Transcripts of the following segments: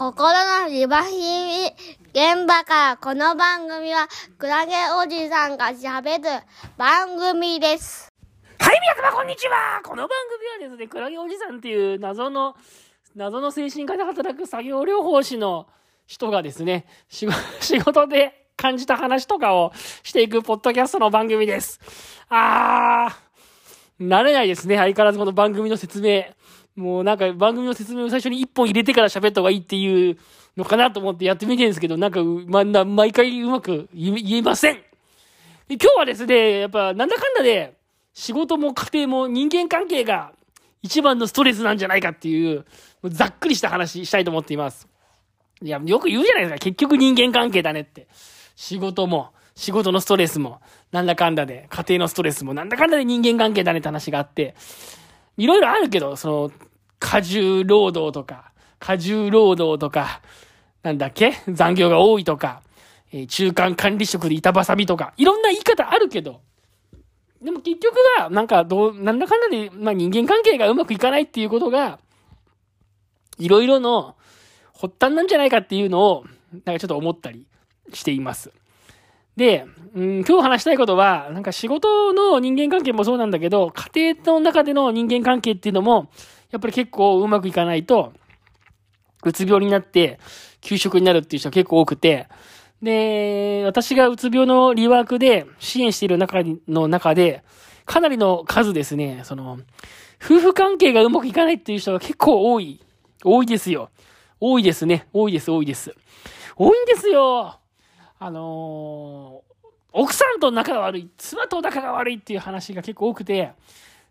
心のリバヒミ現場からこの番組はクラゲおじさんが喋る番組です。はい、皆様こんにちはこの番組はですね、クラゲおじさんっていう謎の、謎の精神科で働く作業療法士の人がですね、仕事で感じた話とかをしていくポッドキャストの番組です。あー、慣れないですね、相変わらずこの番組の説明。もうなんか番組の説明を最初に一本入れてから喋った方がいいっていうのかなと思ってやってみてるんですけど、なんか、ま、な毎回うまく言えません。今日はですね、やっぱなんだかんだで、仕事も家庭も人間関係が一番のストレスなんじゃないかっていう、もうざっくりした話したいと思っています。いや、よく言うじゃないですか。結局人間関係だねって。仕事も、仕事のストレスも、なんだかんだで、家庭のストレスも、なんだかんだで人間関係だねって話があって、いろいろあるけど、その、過重労働とか、過重労働とか、なんだっけ？残業が多いとか、えー中間管理職で板挟みとか、いろんな言い方あるけど、でも結局は、なんか、どう、なんだかんだで、まあ人間関係がうまくいかないっていうことが、いろいろの発端なんじゃないかっていうのを、なんかちょっと思ったりしています。で、うん、今日話したいことは、なんか仕事の人間関係もそうなんだけど、家庭の中での人間関係っていうのも、やっぱり結構うまくいかないと、うつ病になって、休職になるっていう人が結構多くて、で、私がうつ病のリワークで支援している中の中で、かなりの数ですね、その、夫婦関係がうまくいかないっていう人が結構多い。多いですよ。多いですね。多いです、多いです。多いんですよ。あの奥さんと仲が悪い、妻と仲が悪いっていう話が結構多くて、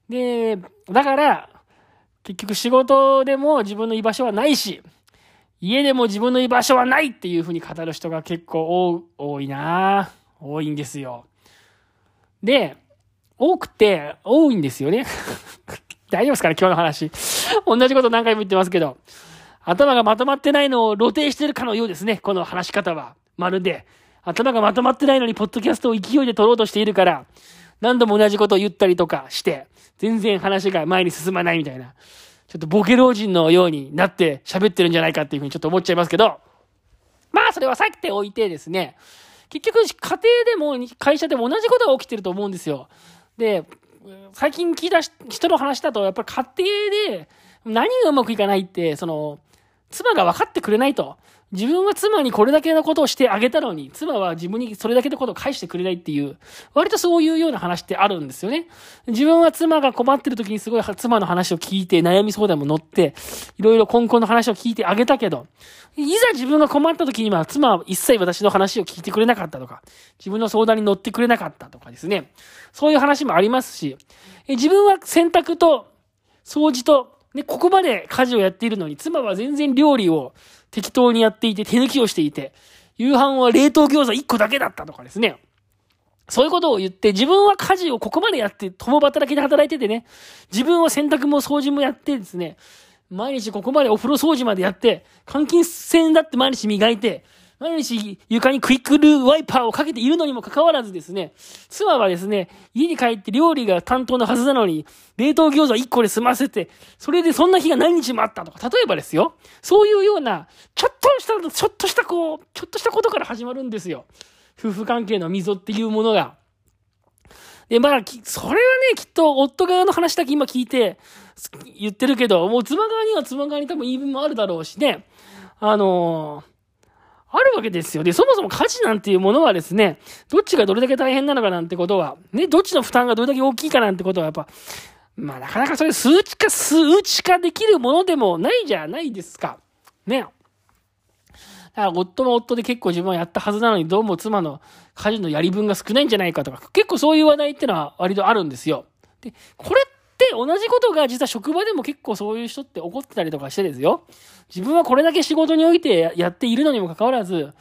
で、だから、結局仕事でも自分の居場所はないし、家でも自分の居場所はないっていうふうに語る人が結構多多いな多いんですよ。で、多くて多いんですよね。大丈夫ですかね今日の話。同じこと何回も言ってますけど。頭がまとまってないのを露呈してるかのようですね。この話し方は。まるで。頭がまとまってないのに、ポッドキャストを勢いで撮ろうとしているから、何度も同じことを言ったりとかして、全然話が前に進まないみたいな。ちょっとボケ老人のようになって喋ってるんじゃないかっていうふうにちょっと思っちゃいますけど、まあそれは避けておいてですね、結局家庭でも会社でも同じことが起きてると思うんですよ。で、最近聞いた人の話だと、やっぱり家庭で何がうまくいかないって、その、妻が分かってくれないと。自分は妻にこれだけのことをしてあげたのに、妻は自分にそれだけのことを返してくれないっていう、割とそういうような話ってあるんですよね。自分は妻が困ってる時にすごい妻の話を聞いて、悩み相談も乗って、いろいろ根本の話を聞いてあげたけど、いざ自分が困った時には妻は一切私の話を聞いてくれなかったとか、自分の相談に乗ってくれなかったとかですね。そういう話もありますし、自分は洗濯と掃除と、ね、ここまで家事をやっているのに、妻は全然料理を適当にやっていて、手抜きをしていて、夕飯は冷凍餃子1個だけだったとかですね。そういうことを言って、自分は家事をここまでやって、共働きで働いててね、自分は洗濯も掃除もやってですね、毎日ここまでお風呂掃除までやって、換気扇だって毎日磨いて、毎日床にクイックルワイパーをかけているのにもかかわらずですね、妻はですね、家に帰って料理が担当のはずなのに、冷凍餃子1個で済ませて、それでそんな日が何日もあったとか、例えばですよ、そういうような、ちょっとした、ちょっとしたこう、ちょっとしたことから始まるんですよ。夫婦関係の溝っていうものが。で、まあ、それはね、きっと夫側の話だけ今聞いて、言ってるけど、もう妻側には妻側に多分言い分もあるだろうしね、あのーあるわけですよ。で、そもそも家事なんていうものはですね、どっちがどれだけ大変なのかなんてことは、ね、どっちの負担がどれだけ大きいかなんてことはやっぱ、まあなかなかそれ数値化、数値化できるものでもないじゃないですか。ね。だから夫も夫で結構自分はやったはずなのに、どうも妻の家事のやり分が少ないんじゃないかとか、結構そういう話題ってのは割とあるんですよ。で、これって同じことが実は職場でも結構そういう人って怒ってたりとかしてですよ。自分はこれだけ仕事においてやっているのにもかかわらず、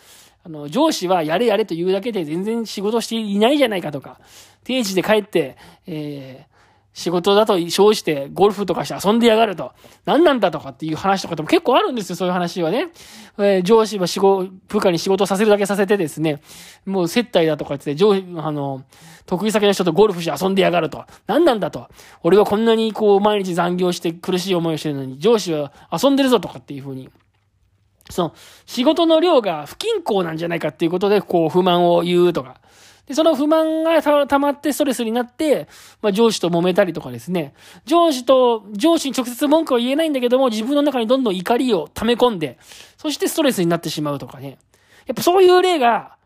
あの、上司はやれやれというだけで全然仕事していないじゃないかとか、定時で帰って、えー、仕事だと称してゴルフとかして遊んでやがると。何なんだとかっていう話とかでも結構あるんですよ、そういう話はね。えー、上司は仕事、部下に仕事させるだけさせてですね、もう接待だとか言って、上司、あの、得意先の人とゴルフして遊んでやがると。何なんだと。俺はこんなにこう毎日残業して苦しい思いをしてるのに、上司は遊んでるぞとかっていう風に。その、仕事の量が不均衡なんじゃないかっていうことで、こう、不満を言うとか。で、その不満が溜まってストレスになって、まあ上司と揉めたりとかですね。上司と、上司に直接文句は言えないんだけども、自分の中にどんどん怒りを溜め込んで、そしてストレスになってしまうとかね。やっぱそういう例が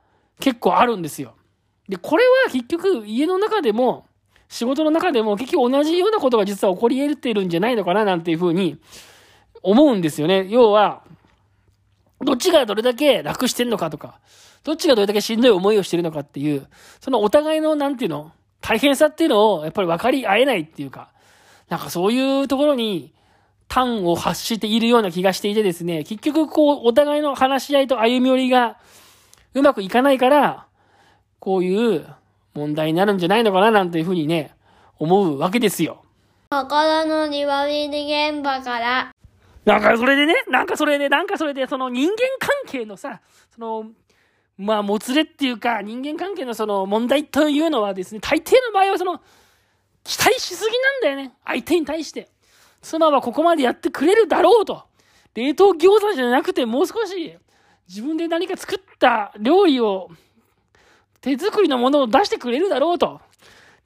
結構あるんですよ。で、これは結局家の中でも、仕事の中でも結局同じようなことが実は起こり得てるんじゃないのかななんていうふうに思うんですよね。要は、どっちがどれだけ楽してんのかとか、どっちがどれだけしんどい思いをしてるのかっていう、そのお互いの、なんていうの、大変さっていうのを、やっぱり分かり合えないっていうか、なんかそういうところに、端を発しているような気がしていてですね、結局こう、お互いの話し合いと歩み寄りがうまくいかないから、こういう問題になるんじゃないのかななんていうふうにね、思うわけですよ。心の庭見現場から。なんかそれでね、なんかそれで、なんかそれで、その人間関係のさ、その、まあ、もつれっていうか、人間関係のその問題というのはですね、大抵の場合はその、期待しすぎなんだよね。相手に対して。妻はここまでやってくれるだろうと。冷凍餃子じゃなくて、もう少し、自分で何か作った料理を、手作りのものを出してくれるだろうと。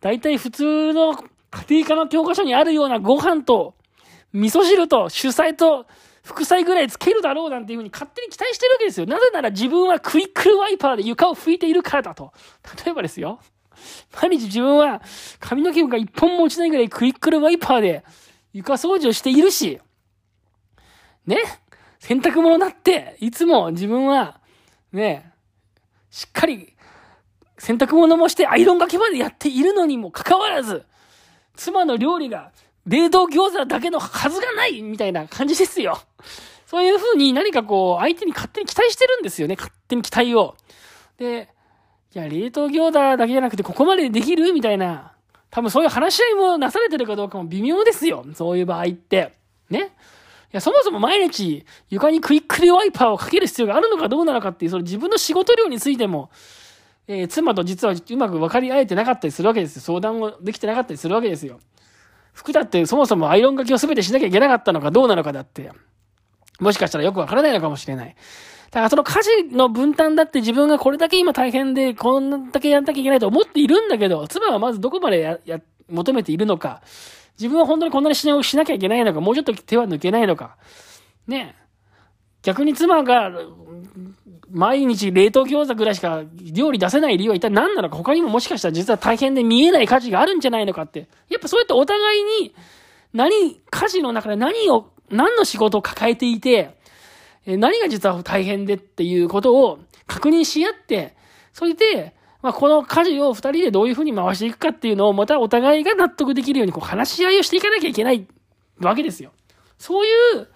大体普通の家庭科の教科書にあるようなご飯と、味噌汁と主菜と副菜ぐらいつけるだろうなんていうふうに勝手に期待してるわけですよ。なぜなら自分はクイックルワイパーで床を拭いているからだと。例えばですよ。毎日自分は髪の毛が一本も落ちないぐらいクイックルワイパーで床掃除をしているし、ね洗濯物だって、いつも自分は、ねしっかり洗濯物もしてアイロンがけまでやっているのにもかかわらず、妻の料理が冷凍餃子だけのはずがないみたいな感じですよ。そういう風に何かこう、相手に勝手に期待してるんですよね。勝手に期待を。で、いや、冷凍餃子だけじゃなくてここまでできるみたいな。多分そういう話し合いもなされてるかどうかも微妙ですよ。そういう場合って。ね。いや、そもそも毎日床にクイックルワイパーをかける必要があるのかどうなのかっていう、その自分の仕事量についても、えー、妻と実はうまく分かり合えてなかったりするわけですよ。相談もできてなかったりするわけですよ。服だってそもそもアイロンがけを全てしなきゃいけなかったのかどうなのかだって、もしかしたらよくわからないのかもしれない。だからその家事の分担だって自分がこれだけ今大変で、こんだけやんなきゃいけないと思っているんだけど、妻はまずどこまでや、や、求めているのか、自分は本当にこんなにしなきゃいけないのか、もうちょっと手は抜けないのか、ね逆に妻が、毎日冷凍餃子ぐらいしか料理出せない理由は一体何なのか他にももしかしたら実は大変で見えない家事があるんじゃないのかって。やっぱそうやってお互いに何、家事の中で何を、何の仕事を抱えていて、何が実は大変でっていうことを確認し合って、それで、まあ、この家事を二人でどういうふうに回していくかっていうのをまたお互いが納得できるようにこう話し合いをしていかなきゃいけないわけですよ。そういう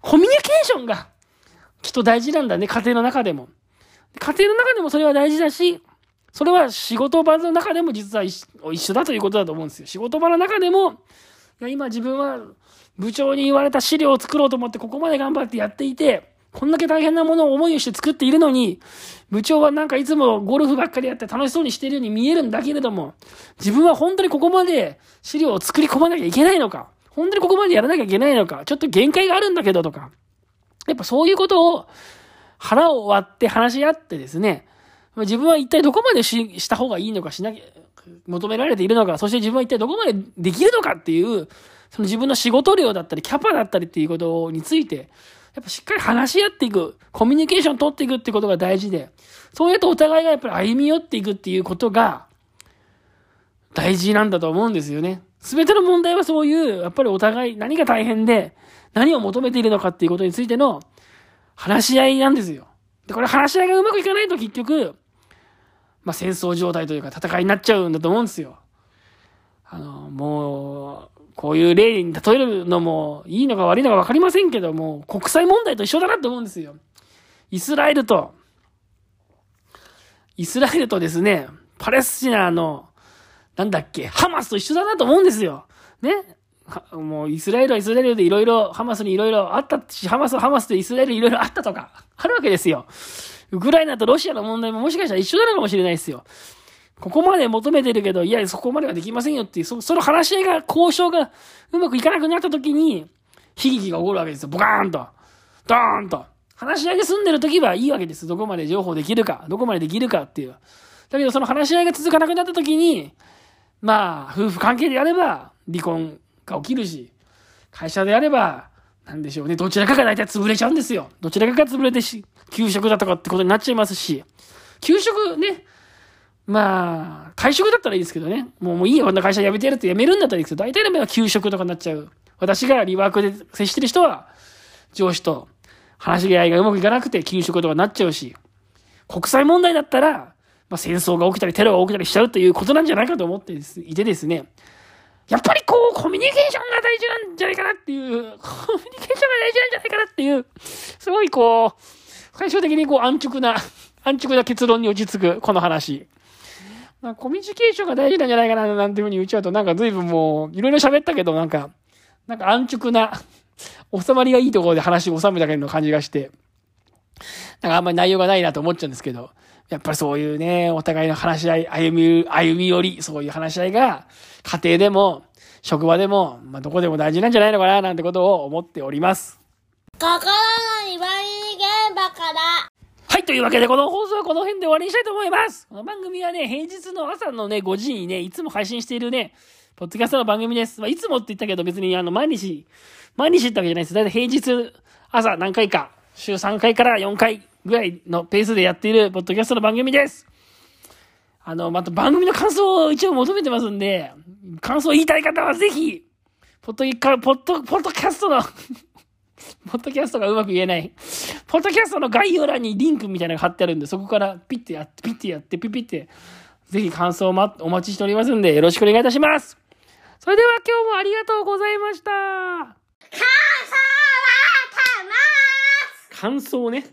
コミュニケーションがきっと大事なんだね、家庭の中でも。家庭の中でもそれは大事だし、それは仕事場の中でも実は一緒だということだと思うんですよ。仕事場の中でも、今自分は部長に言われた資料を作ろうと思ってここまで頑張ってやっていて、こんだけ大変なものを思いをして作っているのに、部長はなんかいつもゴルフばっかりやって楽しそうにしているように見えるんだけれども、自分は本当にここまで資料を作り込まなきゃいけないのか、本当にここまでやらなきゃいけないのか、ちょっと限界があるんだけどとか、やっぱそういうことを腹を割って話し合ってですね、自分は一体どこまでしした方がいいのかしなきゃ、求められているのか、そして自分は一体どこまでできるのかっていう、その自分の仕事量だったり、キャパだったりっていうことについて、やっぱしっかり話し合っていく、コミュニケーション取っていくってことが大事で、そうやってお互いがやっぱり歩み寄っていくっていうことが、大事なんだと思うんですよね。すべての問題はそういう、やっぱりお互い何が大変で、何を求めているのかっていうことについての話し合いなんですよ。で、これ話し合いがうまくいかないと結局、まあ、戦争状態というか戦いになっちゃうんだと思うんですよ。あの、もう、こういう例に例えるのもいいのか悪いのか分かりませんけども、国際問題と一緒だなって思うんですよ。イスラエルと、イスラエルとですね、パレスチナの、なんだっけ、ハマスと一緒だなと思うんですよ。ね？もうイスラエルはイスラエルでいろいろ、ハマスにいろいろあったし、ハマスはハマスでイスラエルいろいろあったとか、あるわけですよ。ウクライナとロシアの問題ももしかしたら一緒なのかもしれないですよ。ここまで求めてるけど、いや、そこまではできませんよっていう、その話し合いが、交渉がうまくいかなくなった時に、悲劇が起こるわけですよ。ボカーンと。ドーンと。話し合いが済んでる時はいいわけです。どこまで情報できるか、どこまでできるかっていう。だけどその話し合いが続かなくなった時に、まあ、夫婦関係であれば離婚が起きるし、会社であれば、なんでしょうね、どちらかが大体潰れちゃうんですよ。どちらかが潰れてし、給食だとかってことになっちゃいますし、給食ね、まあ、会食だったらいいですけどね。もうもういいよ、こんな会社辞めてやるって辞めるんだったらいいですけど、大体の場合は給食とかになっちゃう。私がリワークで接してる人は、上司と話し合いがうまくいかなくて給食とかになっちゃうし、国際問題だったら、まあ、戦争が起きたりテロが起きたりしちゃうということなんじゃないかと思っていてですね、やっぱり、コミュニケーションが大事なんじゃないかなっていう、コミュニケーションが大事なんじゃないかなっていう、すごいこう、最終的にこう安直な、安直な結論に落ち着く、この話。ま、コミュニケーションが大事なんじゃないかな、なんていうふうに言っちゃうと、なんか随分もう、いろいろ喋ったけど、なんか、なんか安直な、収まりがいいところで話を収めたけど感じがして、なんかあんまり内容がないなと思っちゃうんですけど、やっぱりそういうね、お互いの話し合い、歩み、歩み寄り、そういう話し合いが、家庭でも、職場でも、まあ、どこでも大事なんじゃないのかな、なんてことを思っております。心の2倍現場から。はい、というわけで、この放送はこの辺で終わりにしたいと思います。この番組はね、平日の朝のね、5時にね、いつも配信しているね、ポッドキャストの番組です。まあ、いつもって言ったけど、別にあの、毎日、毎日ってわけじゃないです。だいたい平日、朝何回か、週3回から4回ぐらいのペースでやっているポッドキャストの番組です。あの、また番組の感想を一応求めてますんで、感想言いたい方はぜひ、ポッドキャ、ポッド、ポッドキャストの ポッドキャストがうまく言えない。ポッドキャストの概要欄にリンクみたいなのが貼ってあるんで、そこからピッてやって、ピッてやって、ピッピッて、ぜひ感想をま、お待ちしておりますんで、よろしくお願いいたします。それでは今日もありがとうございました。感想はたます感想ね。